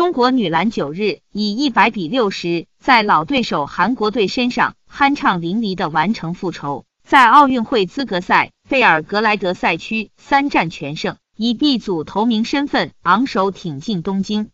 中国女篮九日以一百比六十在老对手韩国队身上酣畅淋漓的完成复仇。在奥运会资格赛贝尔格莱德赛区三战全胜以 b 组头名身份昂首挺进东京。